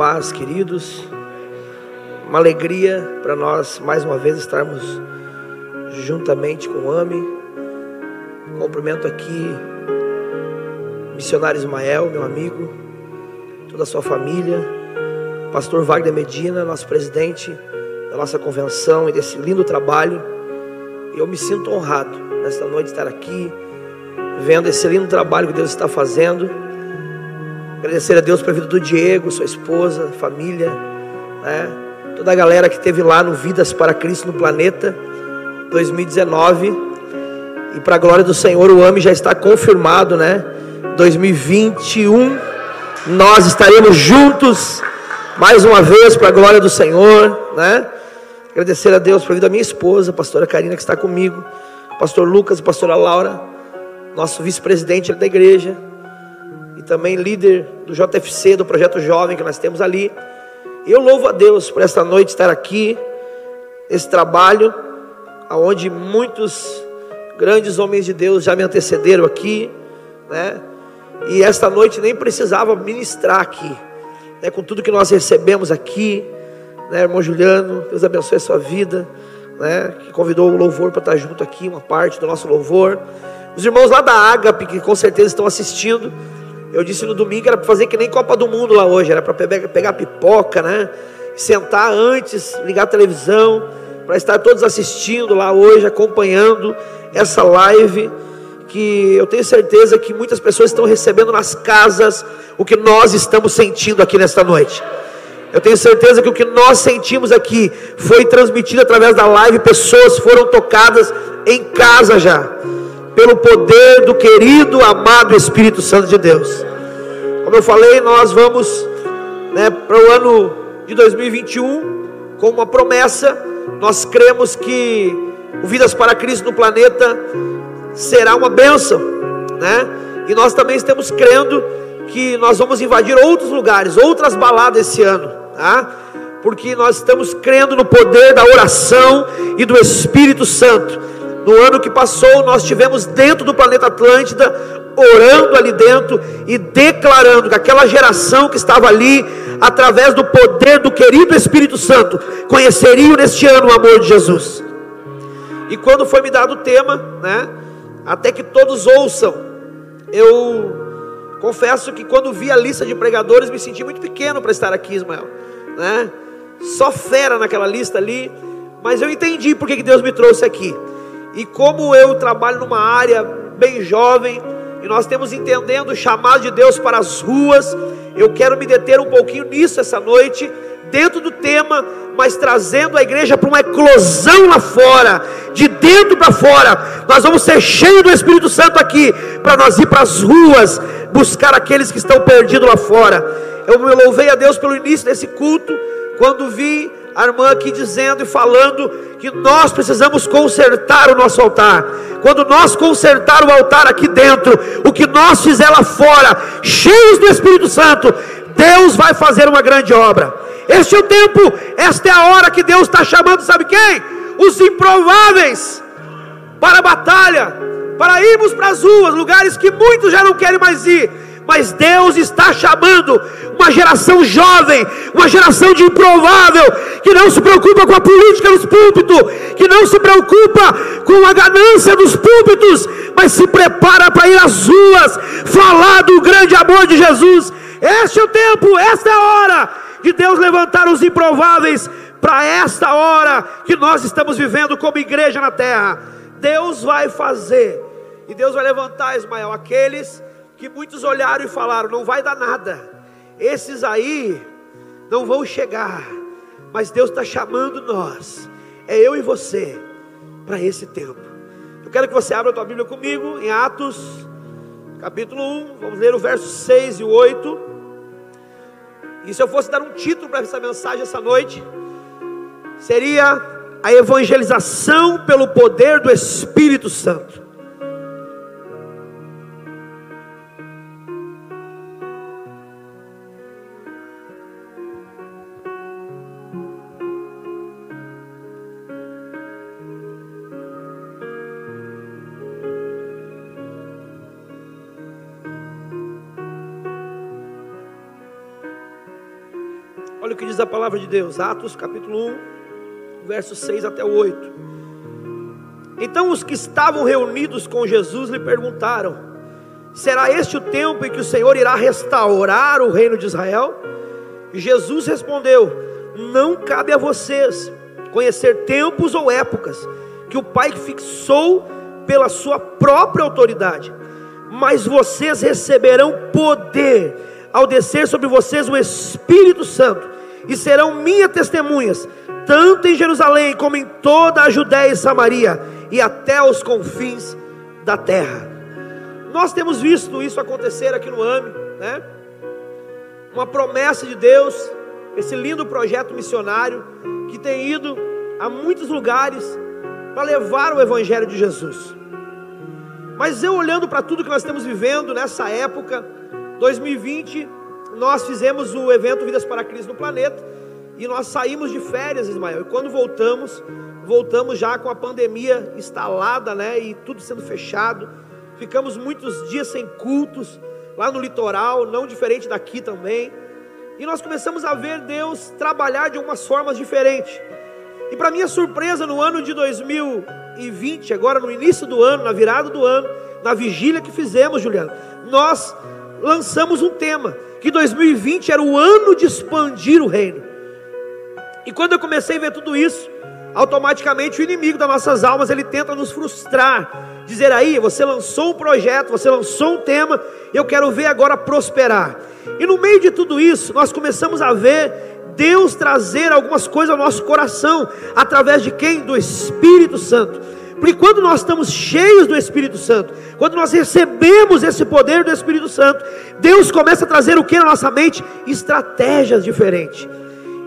paz, queridos. Uma alegria para nós mais uma vez estarmos juntamente com o AME. Cumprimento aqui missionário Ismael, meu amigo, toda a sua família, pastor Wagner Medina, nosso presidente da nossa convenção e desse lindo trabalho. Eu me sinto honrado nesta noite estar aqui, vendo esse lindo trabalho que Deus está fazendo Agradecer a Deus pela vida do Diego, sua esposa, família, né? toda a galera que esteve lá no Vidas para Cristo no Planeta 2019. E para a glória do Senhor, o AME já está confirmado, né? 2021, nós estaremos juntos mais uma vez para a glória do Senhor, né? Agradecer a Deus pela vida da minha esposa, a pastora Karina, que está comigo, pastor Lucas pastora Laura, nosso vice-presidente da igreja, também líder do JFC, do projeto jovem que nós temos ali. Eu louvo a Deus por esta noite estar aqui, esse trabalho, aonde muitos grandes homens de Deus já me antecederam aqui, né? E esta noite nem precisava ministrar aqui, né? Com tudo que nós recebemos aqui, né, irmão Juliano, Deus abençoe a sua vida, né? Que convidou o louvor para estar junto aqui, uma parte do nosso louvor. Os irmãos lá da Ágape, que com certeza estão assistindo, eu disse no domingo era para fazer que nem Copa do Mundo lá hoje, era para pegar pipoca, né? Sentar antes, ligar a televisão, para estar todos assistindo lá hoje, acompanhando essa live que eu tenho certeza que muitas pessoas estão recebendo nas casas o que nós estamos sentindo aqui nesta noite. Eu tenho certeza que o que nós sentimos aqui foi transmitido através da live, pessoas foram tocadas em casa já pelo poder do querido, amado Espírito Santo de Deus. Como eu falei, nós vamos né, para o ano de 2021 com uma promessa. Nós cremos que o Vidas para Cristo no planeta será uma bênção, né? E nós também estamos crendo que nós vamos invadir outros lugares, outras baladas esse ano, tá? Porque nós estamos crendo no poder da oração e do Espírito Santo no ano que passou, nós tivemos dentro do planeta Atlântida, orando ali dentro e declarando que aquela geração que estava ali, através do poder do querido Espírito Santo, conheceriam neste ano o amor de Jesus. E quando foi me dado o tema, né, até que todos ouçam, eu confesso que quando vi a lista de pregadores, me senti muito pequeno para estar aqui, Ismael, né? Só fera naquela lista ali, mas eu entendi porque que Deus me trouxe aqui. E como eu trabalho numa área bem jovem, e nós temos entendendo o chamado de Deus para as ruas, eu quero me deter um pouquinho nisso essa noite, dentro do tema, mas trazendo a igreja para uma eclosão lá fora, de dentro para fora. Nós vamos ser cheios do Espírito Santo aqui, para nós ir para as ruas, buscar aqueles que estão perdidos lá fora. Eu me louvei a Deus pelo início desse culto, quando vi a irmã aqui dizendo e falando que nós precisamos consertar o nosso altar. Quando nós consertar o altar aqui dentro, o que nós fizer lá fora, cheios do Espírito Santo, Deus vai fazer uma grande obra. Este é o tempo, esta é a hora que Deus está chamando, sabe quem? Os improváveis para a batalha, para irmos para as ruas, lugares que muitos já não querem mais ir mas Deus está chamando uma geração jovem, uma geração de improvável, que não se preocupa com a política dos púlpitos, que não se preocupa com a ganância dos púlpitos, mas se prepara para ir às ruas, falar do grande amor de Jesus. Este é o tempo, esta é a hora de Deus levantar os improváveis para esta hora que nós estamos vivendo como igreja na terra. Deus vai fazer, e Deus vai levantar, Ismael, aqueles que muitos olharam e falaram: não vai dar nada, esses aí não vão chegar, mas Deus está chamando nós, é eu e você, para esse tempo. Eu quero que você abra a tua Bíblia comigo em Atos, capítulo 1, vamos ler o verso 6 e 8. E se eu fosse dar um título para essa mensagem essa noite, seria a evangelização pelo poder do Espírito Santo. Palavra de Deus, Atos capítulo 1, versos 6 até o 8. Então os que estavam reunidos com Jesus lhe perguntaram: Será este o tempo em que o Senhor irá restaurar o reino de Israel? Jesus respondeu: Não cabe a vocês conhecer tempos ou épocas que o Pai fixou pela sua própria autoridade, mas vocês receberão poder ao descer sobre vocês o Espírito Santo, e serão minhas testemunhas, tanto em Jerusalém como em toda a Judéia e Samaria, e até os confins da terra. Nós temos visto isso acontecer aqui no AME, né? Uma promessa de Deus, esse lindo projeto missionário que tem ido a muitos lugares para levar o Evangelho de Jesus. Mas eu olhando para tudo que nós estamos vivendo nessa época, 2020, nós fizemos o evento Vidas para Cristo no Planeta e nós saímos de férias, Ismael. E quando voltamos, voltamos já com a pandemia instalada, né? E tudo sendo fechado. Ficamos muitos dias sem cultos lá no litoral, não diferente daqui também. E nós começamos a ver Deus trabalhar de algumas formas diferentes. E para minha surpresa, no ano de 2020, agora no início do ano, na virada do ano, na vigília que fizemos, Juliano, nós lançamos um tema, que 2020 era o ano de expandir o reino. E quando eu comecei a ver tudo isso, automaticamente o inimigo das nossas almas, ele tenta nos frustrar, dizer aí, você lançou um projeto, você lançou um tema, eu quero ver agora prosperar. E no meio de tudo isso, nós começamos a ver Deus trazer algumas coisas ao nosso coração, através de quem? Do Espírito Santo. Porque quando nós estamos cheios do Espírito Santo, quando nós recebemos esse poder do Espírito Santo, Deus começa a trazer o que na nossa mente? Estratégias diferentes.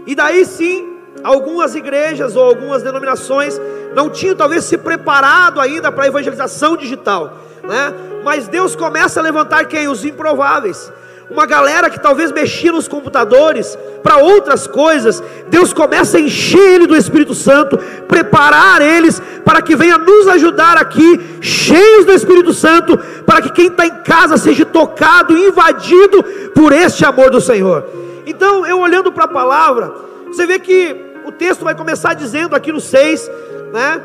E daí sim, algumas igrejas ou algumas denominações não tinham talvez se preparado ainda para a evangelização digital, né? Mas Deus começa a levantar quem? Os improváveis uma galera que talvez mexia nos computadores para outras coisas, Deus começa a encher ele do Espírito Santo, preparar eles para que venha nos ajudar aqui, cheios do Espírito Santo, para que quem está em casa seja tocado, invadido por este amor do Senhor. Então, eu olhando para a palavra, você vê que o texto vai começar dizendo aqui no 6, né?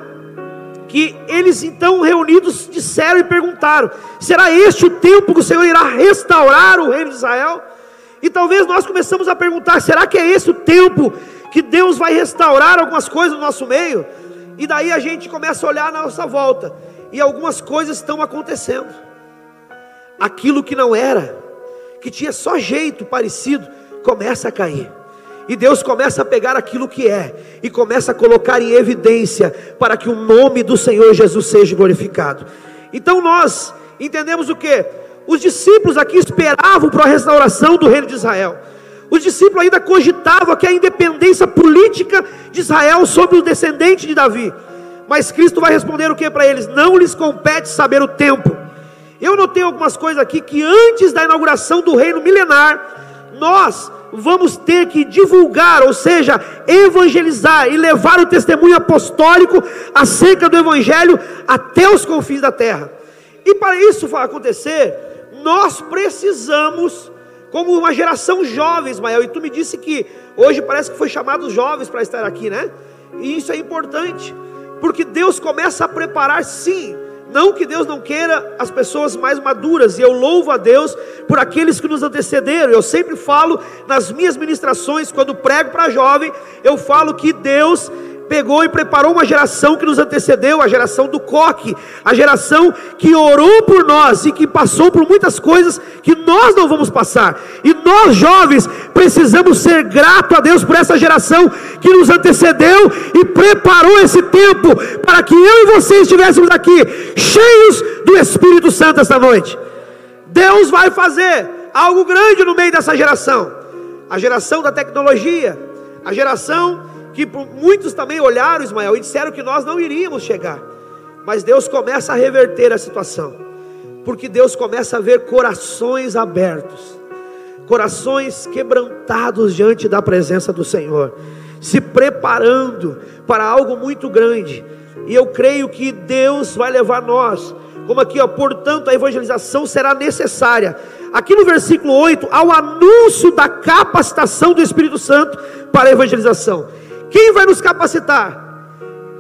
Que eles então reunidos disseram e perguntaram: será este o tempo que o Senhor irá restaurar o reino de Israel? E talvez nós começamos a perguntar: será que é esse o tempo que Deus vai restaurar algumas coisas no nosso meio? E daí a gente começa a olhar na nossa volta e algumas coisas estão acontecendo. Aquilo que não era, que tinha só jeito parecido, começa a cair. E Deus começa a pegar aquilo que é e começa a colocar em evidência para que o nome do Senhor Jesus seja glorificado. Então nós entendemos o que? Os discípulos aqui esperavam para a restauração do reino de Israel. Os discípulos ainda cogitavam que a independência política de Israel sobre o descendente de Davi. Mas Cristo vai responder o que para eles? Não lhes compete saber o tempo. Eu notei algumas coisas aqui que antes da inauguração do reino milenar, nós vamos ter que divulgar, ou seja, evangelizar e levar o testemunho apostólico acerca do Evangelho até os confins da terra. E para isso acontecer, nós precisamos, como uma geração jovem, Ismael, e tu me disse que hoje parece que foi chamado os jovens para estar aqui, né? E isso é importante, porque Deus começa a preparar, sim, não que Deus não queira as pessoas mais maduras, e eu louvo a Deus por aqueles que nos antecederam. Eu sempre falo nas minhas ministrações, quando prego para jovem, eu falo que Deus pegou e preparou uma geração que nos antecedeu, a geração do coque, a geração que orou por nós e que passou por muitas coisas que nós não vamos passar. E nós jovens precisamos ser gratos a Deus por essa geração que nos antecedeu e preparou esse tempo para que eu e você estivéssemos aqui cheios do Espírito Santo esta noite. Deus vai fazer algo grande no meio dessa geração. A geração da tecnologia, a geração que muitos também olharam, Ismael, e disseram que nós não iríamos chegar. Mas Deus começa a reverter a situação, porque Deus começa a ver corações abertos, corações quebrantados diante da presença do Senhor, se preparando para algo muito grande. E eu creio que Deus vai levar nós. Como aqui, ó, portanto, a evangelização será necessária. Aqui no versículo 8, ao anúncio da capacitação do Espírito Santo para a evangelização. Quem vai nos capacitar?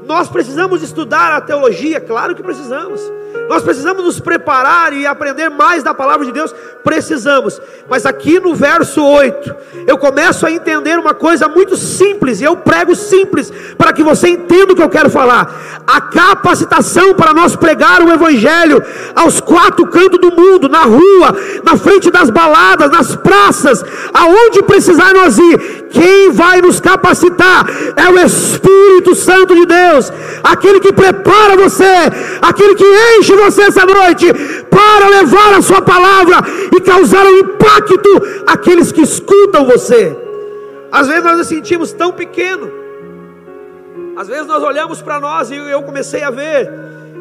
Nós precisamos estudar a teologia, claro que precisamos. Nós precisamos nos preparar e aprender mais da palavra de Deus, precisamos. Mas aqui no verso 8, eu começo a entender uma coisa muito simples, e eu prego simples, para que você entenda o que eu quero falar. A capacitação para nós pregar o Evangelho aos quatro cantos do mundo, na rua, na frente das baladas, nas praças, aonde precisar nós ir. Quem vai nos capacitar é o Espírito Santo de Deus, aquele que prepara você, aquele que enche você essa noite para levar a sua palavra e causar um impacto àqueles que escutam você. Às vezes nós nos sentimos tão pequeno. Às vezes nós olhamos para nós e eu comecei a ver.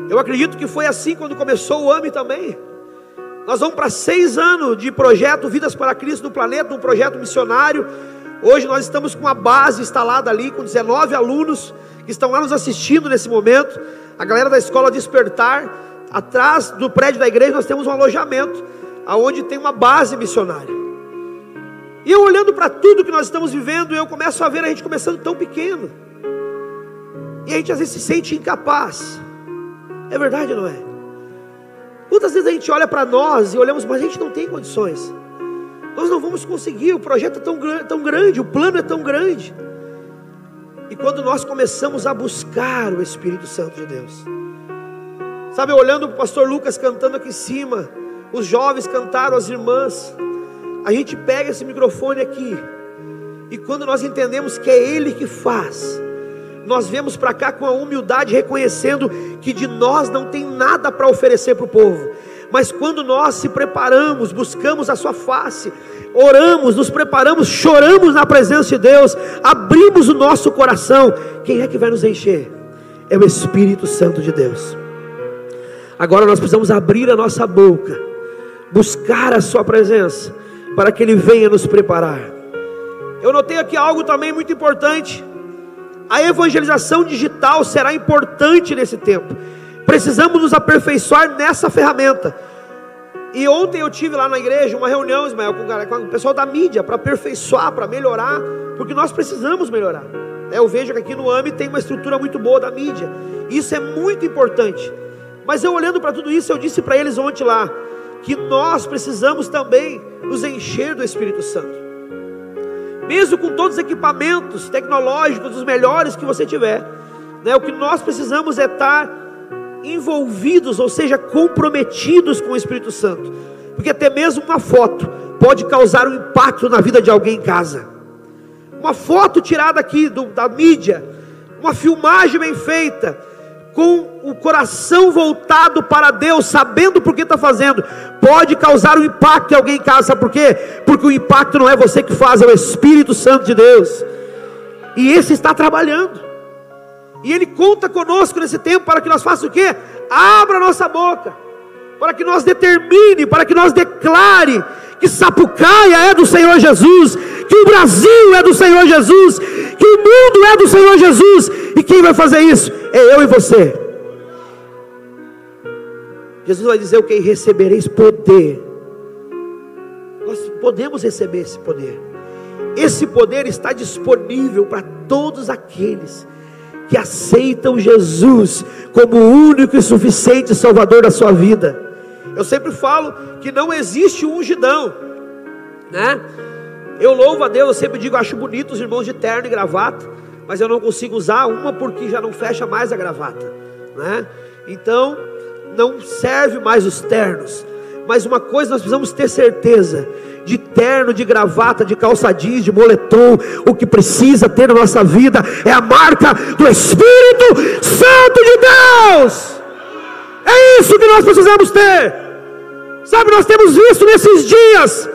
Eu acredito que foi assim quando começou o AME também. Nós vamos para seis anos de projeto Vidas para Cristo no planeta, um projeto missionário. Hoje nós estamos com uma base instalada ali, com 19 alunos que estão lá nos assistindo nesse momento. A galera da escola Despertar, atrás do prédio da igreja, nós temos um alojamento, aonde tem uma base missionária. E eu olhando para tudo que nós estamos vivendo, eu começo a ver a gente começando tão pequeno. E a gente às vezes se sente incapaz. É verdade, não é? Quantas vezes a gente olha para nós e olhamos, mas a gente não tem condições. Nós não vamos conseguir, o projeto é tão, tão grande, o plano é tão grande. E quando nós começamos a buscar o Espírito Santo de Deus, sabe, olhando o pastor Lucas cantando aqui em cima, os jovens cantaram, as irmãs, a gente pega esse microfone aqui, e quando nós entendemos que é Ele que faz, nós viemos para cá com a humildade, reconhecendo que de nós não tem nada para oferecer para o povo, mas quando nós se preparamos, buscamos a Sua face, oramos, nos preparamos, choramos na presença de Deus, abrimos o nosso coração, quem é que vai nos encher? É o Espírito Santo de Deus. Agora nós precisamos abrir a nossa boca, buscar a Sua presença, para que Ele venha nos preparar. Eu notei aqui algo também muito importante. A evangelização digital será importante nesse tempo. Precisamos nos aperfeiçoar nessa ferramenta. E ontem eu tive lá na igreja uma reunião, Ismael, com, o pessoal da mídia, para aperfeiçoar, para melhorar, porque nós precisamos melhorar. É, eu vejo que aqui no AME tem uma estrutura muito boa da mídia. Isso é muito importante. Mas eu olhando para tudo isso, eu disse para eles ontem lá, que nós precisamos também nos encher do Espírito Santo. Mesmo com todos os equipamentos tecnológicos, os melhores que você tiver, né, o que nós precisamos é estar envolvidos, ou seja, comprometidos com o Espírito Santo. Porque até mesmo uma foto pode causar um impacto na vida de alguém em casa. Uma foto tirada aqui do, da mídia, uma filmagem bem feita, com o coração voltado para Deus, sabendo por que está fazendo, pode causar um impacto em alguém em casa. Sabe por quê? Porque o impacto não é você que faz, é o Espírito Santo de Deus. E esse está trabalhando. E Ele conta conosco nesse tempo para que nós façamos o quê? Abra nossa boca, para que nós determine, para que nós declare que Sapucaia é do Senhor Jesus, que o Brasil é do Senhor Jesus, que o mundo é do Senhor Jesus, e quem vai fazer isso? É eu e você. Jesus vai dizer o que? Recebereis poder. Nós podemos receber esse poder. Esse poder está disponível para todos aqueles que aceitam Jesus como o único e suficiente Salvador da sua vida. Eu sempre falo que não existe um ungidão, né? Eu louvo a Deus, eu sempre digo, acho bonito os irmãos de terno e gravata, mas eu não consigo usar uma porque já não fecha mais a gravata, né? Então, não serve mais os ternos. Mas uma coisa nós precisamos ter certeza: de terno, de gravata, de calça jeans, de moletom, o que precisa ter na nossa vida é a marca do Espírito Santo de Deus. É isso que nós precisamos ter. Sabe, nós temos visto nesses dias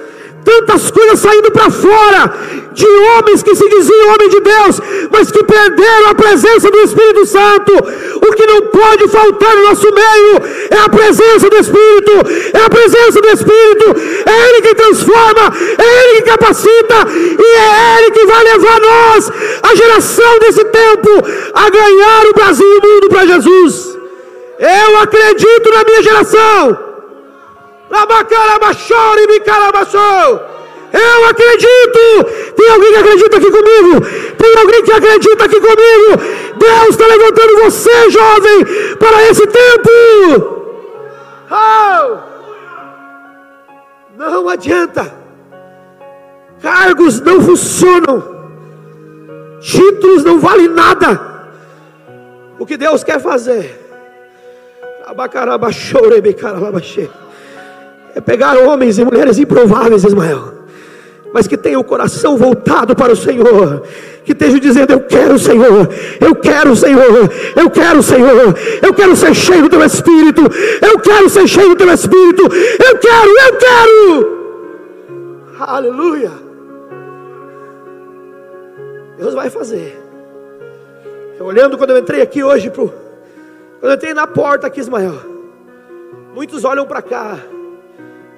tantas coisas saindo para fora, de homens que se diziam homem de Deus, mas que perderam a presença do Espírito Santo. O que não pode faltar no nosso meio é a presença do Espírito, é a presença do Espírito, é Ele que transforma, é Ele que capacita, e é Ele que vai levar nós a geração desse tempo a ganhar o Brasil e o mundo para Jesus. Eu acredito na minha geração. Eu acredito. Tem alguém que acredita aqui comigo? Tem alguém que acredita aqui comigo? Deus está levantando você, jovem, para esse tempo. Oh! Não adianta. Cargos não funcionam. Títulos não valem nada. O que Deus quer fazer é pegar homens e mulheres improváveis, Ismael, mas que tenham o coração voltado para o Senhor, que estejam dizendo: Eu quero o Senhor, eu quero o Senhor, eu quero o Senhor, eu quero ser cheio do teu Espírito, eu quero ser cheio do teu Espírito, eu quero, eu quero. Aleluia. Deus vai fazer. Eu olhando quando eu entrei aqui hoje, pro, quando eu entrei na porta aqui, Ismael, muitos olham para cá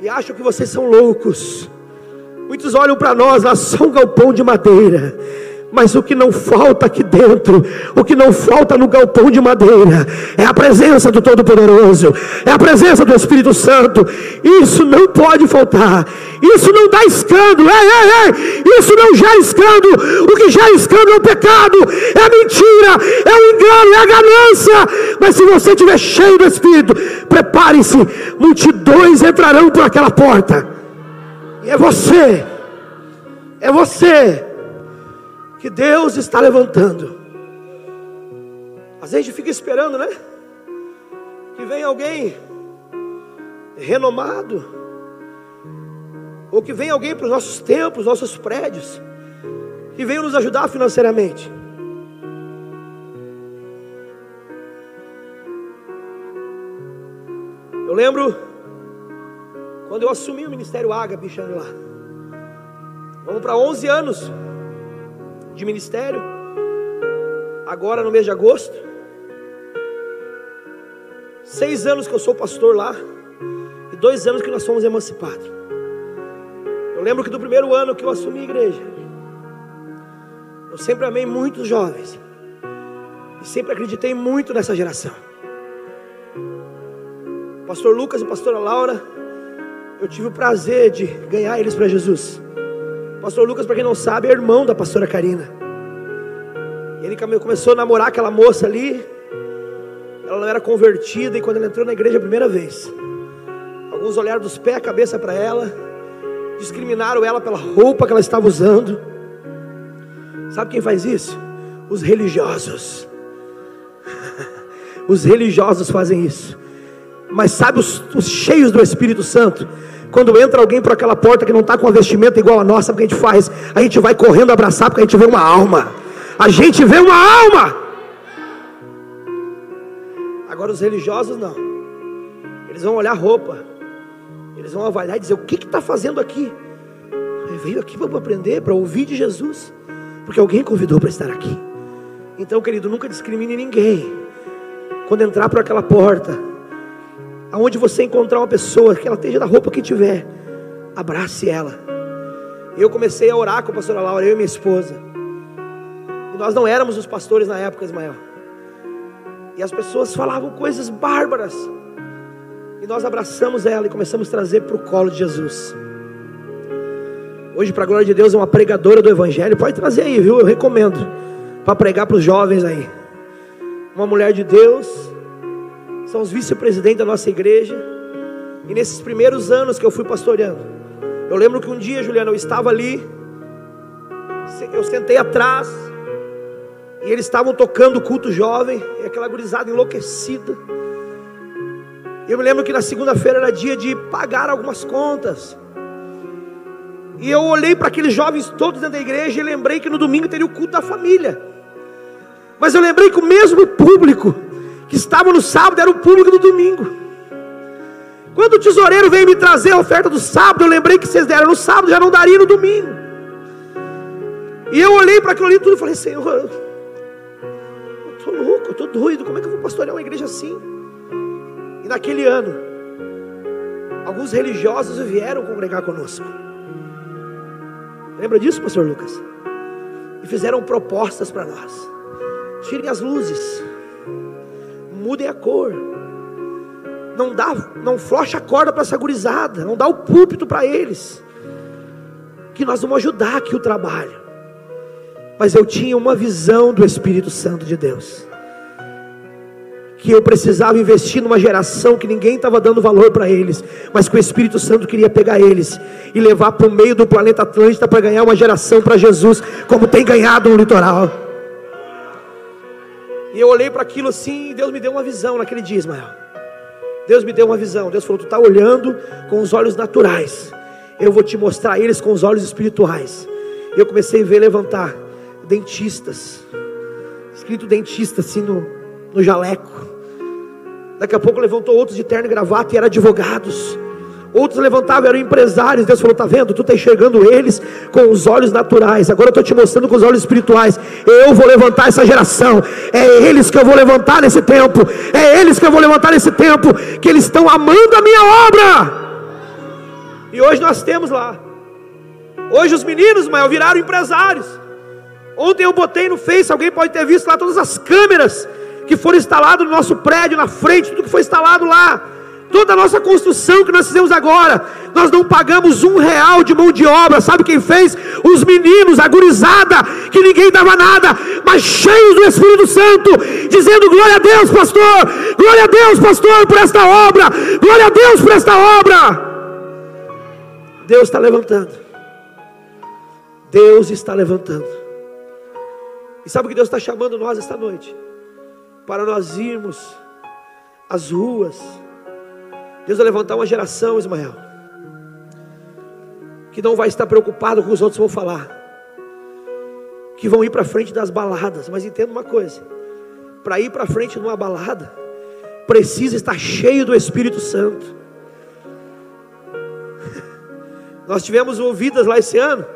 e acham que vocês são loucos. Muitos olham para nós, nós somos um galpão de madeira. Mas o que não falta aqui dentro, o que não falta no galpão de madeira, é a presença do Todo-Poderoso, é a presença do Espírito Santo. Isso não pode faltar. Isso não dá escândalo. É, é, é. Isso não gera escândalo. O que gera escândalo é o pecado, é mentira, é o engano, é a ganância. Mas se você estiver cheio do Espírito, prepare-se. Multidões entrarão por aquela porta. É você. É você que Deus está levantando. Às vezes a gente fica esperando, né? Que venha alguém renomado, ou que venha alguém para os nossos templos, nossos prédios, que venha nos ajudar financeiramente. Eu lembro quando eu assumi o ministério Ágape, lá. Vamos para 11 anos de ministério, agora no mês de agosto. Seis anos que eu sou pastor lá, e dois anos que nós somos emancipados. Eu lembro que do primeiro ano que eu assumi a igreja, eu sempre amei muitos jovens, e sempre acreditei muito nessa geração. Pastor Lucas e pastora Laura, eu tive o prazer de ganhar eles para Jesus. Pastor Lucas, para quem não sabe, é irmão da pastora Karina. Ele começou a namorar aquela moça ali. Ela não era convertida e quando ela entrou na igreja a primeira vez, alguns olharam dos pés à cabeça para ela, discriminaram ela pela roupa que ela estava usando. Sabe quem faz isso? Os religiosos. Os religiosos fazem isso. Mas sabe os, os cheios do Espírito Santo? Quando entra alguém por aquela porta que não está com a vestimenta igual a nossa, o que a gente faz? A gente vai correndo abraçar porque a gente vê uma alma. A gente vê uma alma. Agora os religiosos não. Eles vão olhar a roupa. Eles vão avaliar e dizer: o que está fazendo aqui? Ele veio aqui para aprender, para ouvir de Jesus. Porque alguém convidou para estar aqui. Então, querido, nunca discrimine ninguém. Quando entrar por aquela porta, aonde você encontrar uma pessoa, que ela esteja da roupa que tiver, abrace ela. Eu comecei a orar com a pastora Laura, eu e minha esposa. E nós não éramos os pastores na época, Ismael. E as pessoas falavam coisas bárbaras. E nós abraçamos ela e começamos a trazer para o colo de Jesus. Hoje, para a glória de Deus, é uma pregadora do Evangelho. Pode trazer aí, viu? Eu recomendo. Para pregar para os jovens aí. Uma mulher de Deus são os vice-presidentes da nossa igreja. E nesses primeiros anos que eu fui pastoreando, eu lembro que um dia, Juliana, eu estava ali, eu sentei atrás, e eles estavam tocando o culto jovem, e aquela gurizada enlouquecida. Eu me lembro que na segunda-feira era dia de pagar algumas contas. E eu olhei para aqueles jovens todos dentro da igreja e lembrei que no domingo teria o culto da família. Mas eu lembrei que o mesmo público que estavam no sábado era o público do domingo. Quando o tesoureiro veio me trazer a oferta do sábado, eu lembrei que vocês deram no sábado, já não daria no domingo. E eu olhei para aquilo ali tudo e falei: Senhor, eu estou louco, eu estou doido, como é que eu vou pastorear uma igreja assim? E naquele ano, alguns religiosos vieram congregar conosco. Lembra disso, pastor Lucas? e fizeram propostas para nós. Tirem as luzes, mudem a cor, não dá, não flocha a corda para essa gurizada, não dá o púlpito para eles, que nós vamos ajudar aqui o trabalho. Mas eu tinha uma visão do Espírito Santo de Deus que eu precisava investir numa geração que ninguém estava dando valor para eles, mas que o Espírito Santo queria pegar eles e levar para o meio do planeta Atlântida para ganhar uma geração para Jesus, como tem ganhado no litoral. E eu olhei para aquilo assim, e Deus me deu uma visão naquele dia, Ismael. Deus me deu uma visão. Deus falou: Tu está olhando com os olhos naturais, eu vou te mostrar eles com os olhos espirituais. E eu comecei a ver levantar dentistas, escrito dentista assim no, no jaleco Daqui a pouco levantou outros de terno e gravata e eram advogados. Outros levantavam, eram empresários. Deus falou: Está vendo? Tu está enxergando eles com os olhos naturais. Agora eu estou te mostrando com os olhos espirituais. Eu vou levantar essa geração. É eles que eu vou levantar nesse tempo. É eles que eu vou levantar nesse tempo. Que eles estão amando a minha obra. E hoje nós temos lá. Hoje os meninos, maior, viraram empresários. Ontem eu botei no Face, alguém pode ter visto lá todas as câmeras que foram instalados no nosso prédio, na frente, tudo que foi instalado lá, toda a nossa construção que nós fizemos agora, nós não pagamos um real de mão de obra, sabe quem fez? Os meninos, a gurizada, que ninguém dava nada, mas cheios do Espírito Santo, dizendo glória a Deus, pastor, glória a Deus, pastor, por esta obra, glória a Deus por esta obra. Deus está levantando, Deus está levantando, e sabe o que Deus está chamando nós esta noite? para nós irmos às ruas. Deus vai levantar uma geração, Ismael, que não vai estar preocupado com o que os outros vão falar, que vão ir para frente das baladas. Mas entenda uma coisa: para ir para frente numa balada, precisa estar cheio do Espírito Santo. Nós tivemos ouvidas lá esse ano,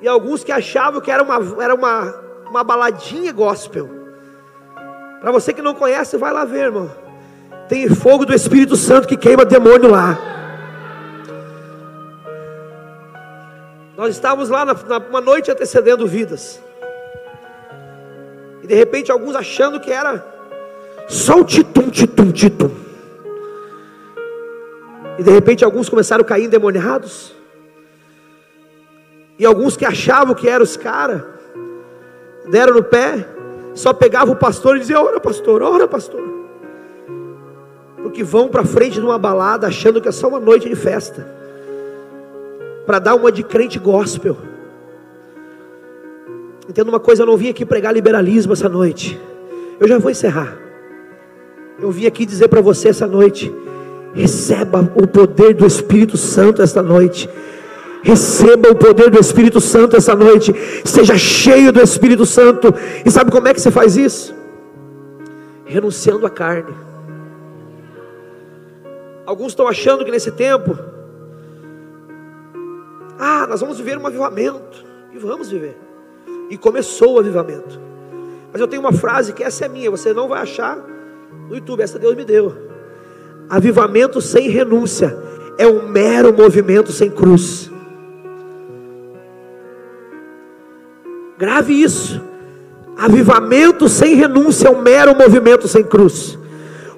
e alguns que achavam que era uma, era uma, uma baladinha gospel. Para você que não conhece, vai lá ver, irmão. Tem fogo do Espírito Santo que queima demônio lá. Nós estávamos lá na, na, uma noite antecedendo vidas. E de repente alguns achando que era só o titum, titum, titum. E de repente alguns começaram a cair endemoniados. E alguns que achavam que eram os caras, deram no pé só pegava o pastor e dizia: Ora, pastor, ora, pastor. Porque vão para frente de uma balada achando que é só uma noite de festa, para dar uma de crente gospel. Entenda uma coisa, eu não vim aqui pregar liberalismo essa noite. Eu já vou encerrar. Eu vim aqui dizer para você essa noite: receba o poder do Espírito Santo esta noite. Receba o poder do Espírito Santo essa noite. Seja cheio do Espírito Santo. E sabe como é que você faz isso? Renunciando à carne. Alguns estão achando que nesse tempo, ah, nós vamos viver um avivamento. E vamos viver. E começou o avivamento. Mas eu tenho uma frase que essa é minha, você não vai achar no YouTube, essa Deus me deu. Avivamento sem renúncia é um mero movimento sem cruz. Grave isso. Avivamento sem renúncia é um mero movimento sem cruz.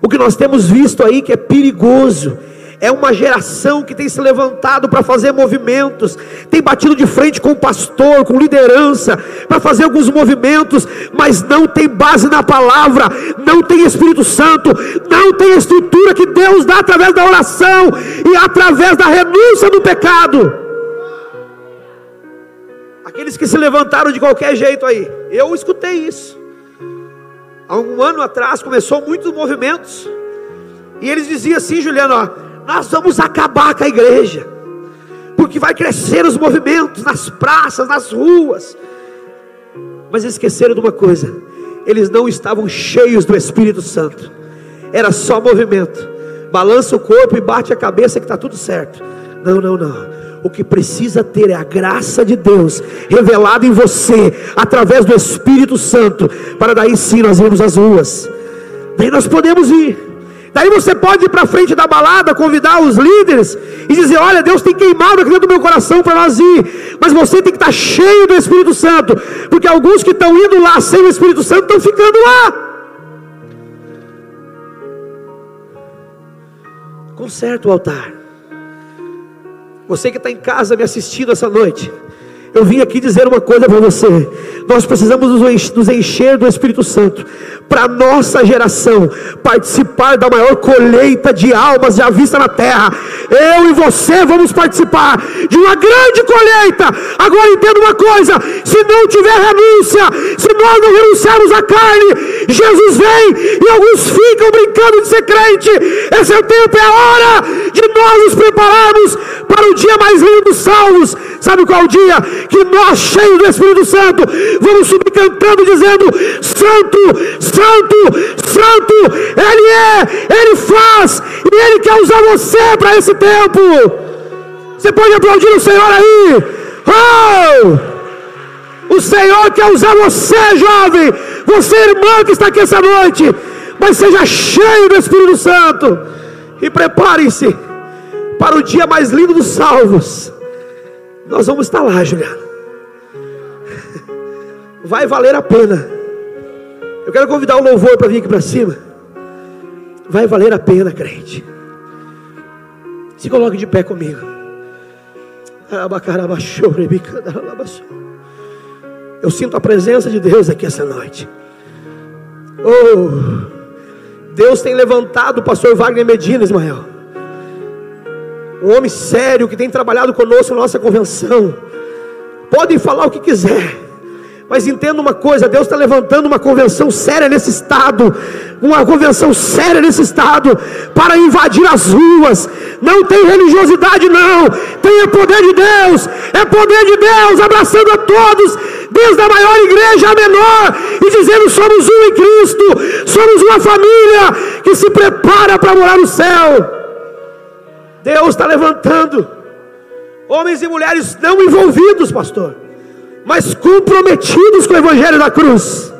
O que nós temos visto aí que é perigoso é uma geração que tem se levantado para fazer movimentos, tem batido de frente com o pastor, com liderança, para fazer alguns movimentos, mas não tem base na palavra, não tem Espírito Santo, não tem estrutura que Deus dá através da oração e através da renúncia do pecado. Aqueles que se levantaram de qualquer jeito aí. Eu escutei isso. Há um ano atrás começou muitos movimentos. E eles diziam assim, Juliano, ó, nós vamos acabar com a igreja. Porque vai crescer os movimentos nas praças, nas ruas. Mas esqueceram de uma coisa. Eles não estavam cheios do Espírito Santo. Era só movimento. Balança o corpo e bate a cabeça que está tudo certo. Não, não, não. O que precisa ter é a graça de Deus revelada em você, através do Espírito Santo, para daí sim nós irmos às ruas. Daí nós podemos ir. Daí você pode ir para frente da balada, convidar os líderes e dizer: Olha, Deus tem queimado aqui dentro do meu coração para nós ir. Mas você tem que estar cheio do Espírito Santo, porque alguns que estão indo lá sem o Espírito Santo estão ficando lá. Conserta o altar. Você que está em casa me assistindo essa noite. Eu vim aqui dizer uma coisa para você. Nós precisamos nos encher do Espírito Santo para nossa geração participar da maior colheita de almas já vista na terra. Eu e você vamos participar de uma grande colheita. Agora entenda uma coisa: se não tiver renúncia, se nós não renunciarmos à carne, Jesus vem e alguns ficam brincando de ser crente. Esse é o tempo, é a hora de nós nos prepararmos para o dia mais lindo dos salvos. Sabe qual é o dia? Que nós, cheios do Espírito Santo, vamos subir cantando, dizendo: Santo, Santo, Santo, Ele é, Ele faz, e Ele quer usar você para esse tempo. Você pode aplaudir o Senhor aí? Oh! O Senhor quer usar você, jovem, você, irmã que está aqui essa noite, mas seja cheio do Espírito Santo e prepare-se para o dia mais lindo dos salvos. Nós vamos estar lá, Juliano. Vai valer a pena. Eu quero convidar o louvor para vir aqui para cima. Vai valer a pena, crente. Se coloque de pé comigo. Eu sinto a presença de Deus aqui essa noite. Oh, Deus tem levantado o pastor Wagner Medina, Ismael um homem sério que tem trabalhado conosco na nossa convenção. Podem falar o que quiser, mas entenda uma coisa: Deus está levantando uma convenção séria nesse estado, uma convenção séria nesse estado, para invadir as ruas. Não tem religiosidade, não, tem o poder de Deus, é poder de Deus abraçando a todos, desde a maior igreja à menor, e dizendo: somos um em Cristo, somos uma família que se prepara para morar no céu. Deus está levantando homens e mulheres não envolvidos, pastor, mas comprometidos com o Evangelho da cruz.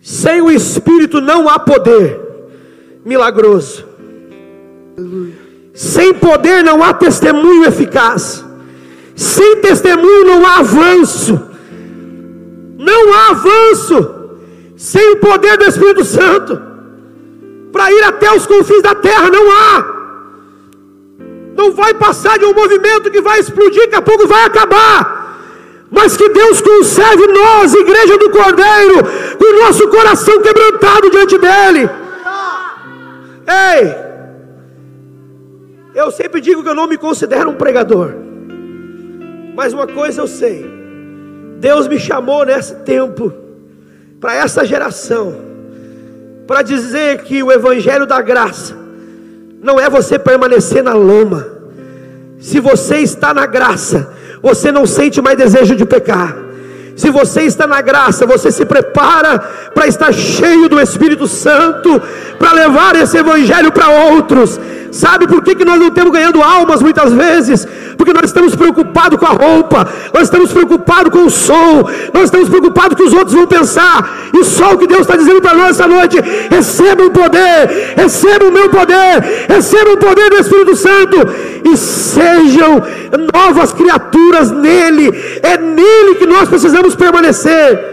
Sem o Espírito não há poder milagroso. Sem poder não há testemunho eficaz. Sem testemunho não há avanço. Não há avanço sem o poder do Espírito Santo, para ir até os confins da terra, não há. Não vai passar de um movimento que vai explodir, daqui a pouco vai acabar. Mas que Deus conserve nós, igreja do Cordeiro, com o nosso coração quebrantado diante dEle. Ei, eu sempre digo que eu não me considero um pregador, mas uma coisa eu sei: Deus me chamou nesse tempo para essa geração, para dizer que o Evangelho da graça não é você permanecer na lama. Se você está na graça, você não sente mais desejo de pecar. Se você está na graça, você se prepara para estar cheio do Espírito Santo, para levar esse Evangelho para outros. Sabe por que, que nós não estamos ganhando almas muitas vezes? Porque nós estamos preocupados com a roupa, nós estamos preocupados com o som, nós estamos preocupados com o que os outros vão pensar. E só o que Deus está dizendo para nós essa noite: receba o poder, receba o meu poder, receba o poder do Espírito Santo e sejam novas criaturas nele. É nele que nós precisamos permanecer.